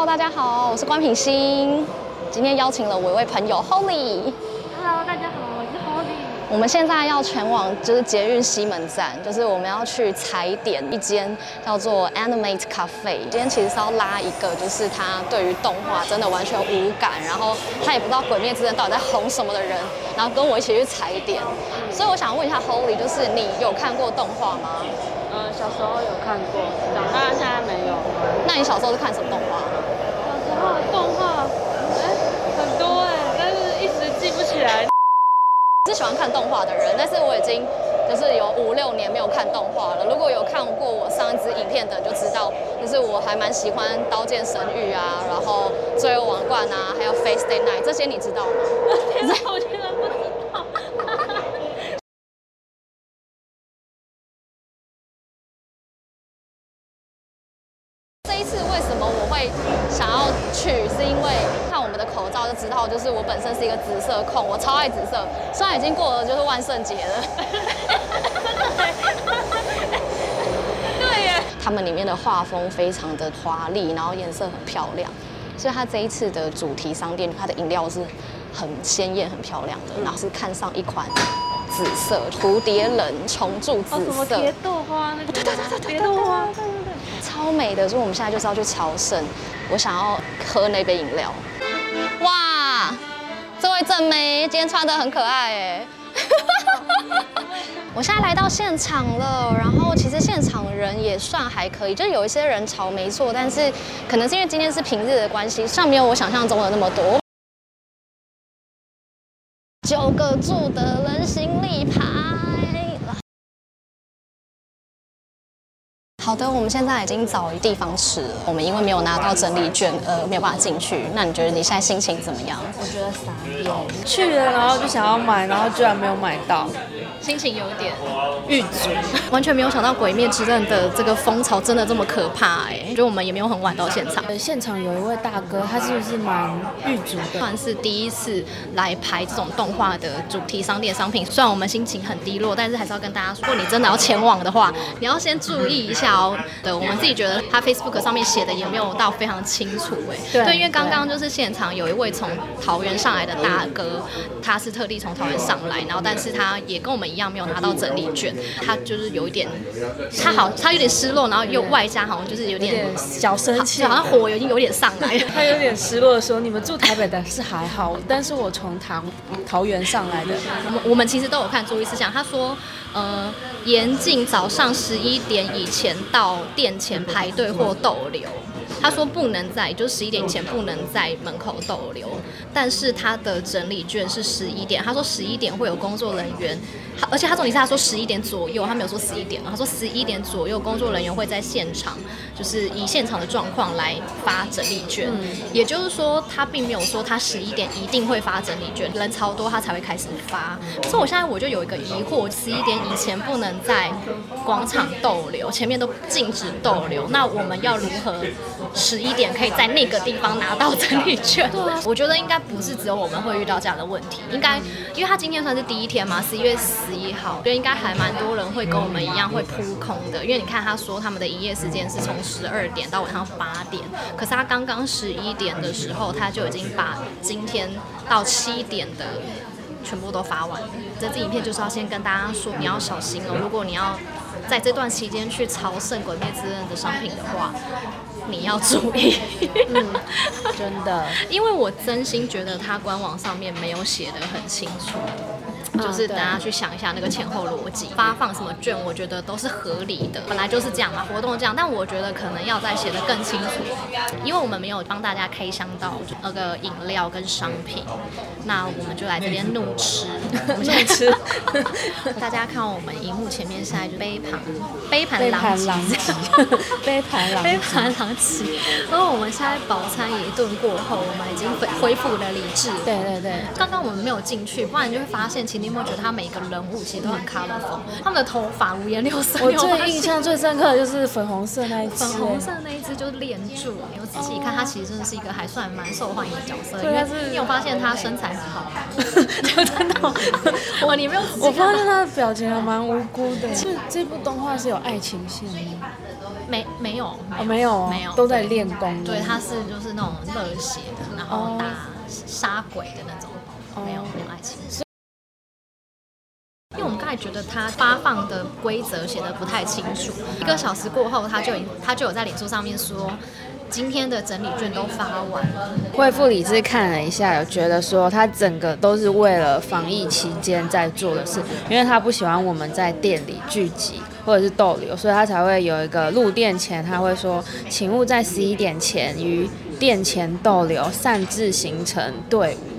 Hello，大家好，我是关品欣。今天邀请了我一位朋友 Holly。Hello，大家好，我是 Holly。我们现在要前往就是捷运西门站，就是我们要去踩点一间叫做 Animate Cafe。今天其实是要拉一个，就是他对于动画真的完全无感，然后他也不知道《鬼灭之刃》到底在红什么的人，然后跟我一起去踩点。所以我想问一下 Holly，就是你有看过动画吗？呃，小时候有看过，长大现在没有。那你小时候是看什么动画？动画，哎，很多哎，但是一时记不起来。是喜欢看动画的人，但是我已经就是有五六年没有看动画了。如果有看过我上一支影片的，就知道，就是我还蛮喜欢《刀剑神域》啊，然后《罪恶王冠》啊，还有《Fate stay night》这些，你知道吗？天哪，知道，就是我本身是一个紫色控，我超爱紫色。虽然已经过了就是万圣节了，对耶。他们里面的画风非常的华丽，然后颜色很漂亮，所以它这一次的主题商店，它的饮料是很鲜艳、很漂亮的。然后是看上一款紫色蝴蝶忍虫柱紫色，蝶豆花那个？对对对对，蝶豆花，对对对。超美的，所以我们现在就是要去朝圣。我想要喝那杯饮料。哇，这位正妹今天穿得很可爱哎。我现在来到现场了，然后其实现场人也算还可以，就是有一些人潮没错，但是可能是因为今天是平日的关系，上没有我想象中的那么多。九个住的好的，我们现在已经找地方吃了。我们因为没有拿到整理券，呃，没有办法进去。那你觉得你现在心情怎么样？我觉得傻眼，去了然后就想要买，然后居然没有买到，心情有点郁卒。完全没有想到《鬼灭之刃》的这个风潮真的这么可怕哎！我觉得我们也没有很晚到现场。现场有一位大哥，他是不是蛮郁卒的？算是第一次来排这种动画的主题商店商品。虽然我们心情很低落，但是还是要跟大家说，如果你真的要前往的话，你要先注意一下。对，我们自己觉得他 Facebook 上面写的也没有到非常清楚哎。对，对，因为刚刚就是现场有一位从桃园上来的大哥，他是特地从桃园上来，然后但是他也跟我们一样没有拿到整理卷，他就是有一点，他好，他有点失落，然后又外加好像就是有点，有点小生气，好像火已经有点上来了。他有点失落的说：“你们住台北的是还好，但是我从桃桃园上来的。”我们我们其实都有看注意事项，他说。呃，严禁早上十一点以前到店前排队或逗留。他说不能在，就十一点以前不能在门口逗留。但是他的整理券是十一点，他说十一点会有工作人员。而且他重点是他说十一点左右，他没有说十一点，他说十一点左右工作人员会在现场，就是以现场的状况来发整理券。嗯、也就是说，他并没有说他十一点一定会发整理券，人超多他才会开始发。所以我现在我就有一个疑惑：十一点以前不能在广场逗留，前面都禁止逗留，那我们要如何十一点可以在那个地方拿到整理券？我觉得应该不是只有我们会遇到这样的问题，应该因为他今天算是第一天嘛，十一月十。一号，就应该还蛮多人会跟我们一样会扑空的，因为你看他说他们的营业时间是从十二点到晚上八点，可是他刚刚十一点的时候他就已经把今天到七点的全部都发完了。这支影片就是要先跟大家说，你要小心哦，如果你要在这段期间去朝圣《鬼灭之刃》的商品的话，你要注意。嗯，真的，因为我真心觉得他官网上面没有写得很清楚。就是大家去想一下那个前后逻辑，发放什么券，我觉得都是合理的，本来就是这样嘛，活动这样。但我觉得可能要再写得更清楚，因为我们没有帮大家开箱到那个饮料跟商品，那我们就来这边怒吃，我们现在吃。大家看我们荧幕前面现在就杯盘杯盘狼藉，杯盘狼杯盘狼藉。然后我们现在饱餐一顿过后，我们已经恢复了理智。对对对，刚刚我们没有进去，不然你就会发现你有没有觉得他每一个人物其实都很 colorful？他们的头发五颜六色。我最印象最深刻的就是粉红色那一只。粉红色那一只就是连柱。你有仔细一看，他其实真的是一个还算蛮受欢迎的角色。因为你有发现他身材很好。就真的，我你没有？我发现他的表情还蛮无辜的。是这部动画是有爱情线的。没没有没有、哦、没有，没有都在练功。对，他是就是那种热血的，然后打杀鬼的那种，哦、没有没有爱情。觉得他发放的规则写得不太清楚，一个小时过后，他就他就有在脸书上面说。今天的整理券都发完了。恢复理智看了一下，有觉得说他整个都是为了防疫期间在做的事，因为他不喜欢我们在店里聚集或者是逗留，所以他才会有一个入店前，他会说，请勿在十一点前于店前逗留，擅自形成队伍。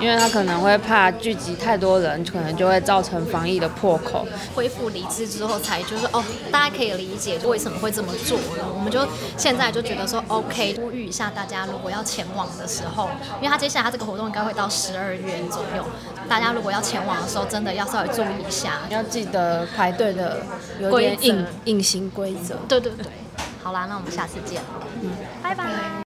因为他可能会怕聚集太多人，可能就会造成防疫的破口。恢复理智之后，才就是哦，大家可以理解为什么会这么做了。我们就现在就觉得说，OK，呼吁一下大家，如果要前往的时候，因为他接下来他这个活动应该会到十二月左右，大家如果要前往的时候，真的要稍微注意一下，要记得排队的有点隐隐形规则。对对对，好啦，那我们下次见。嗯，拜拜。